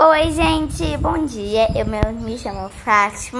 Oi, gente, bom dia. Eu me chamo Fátima.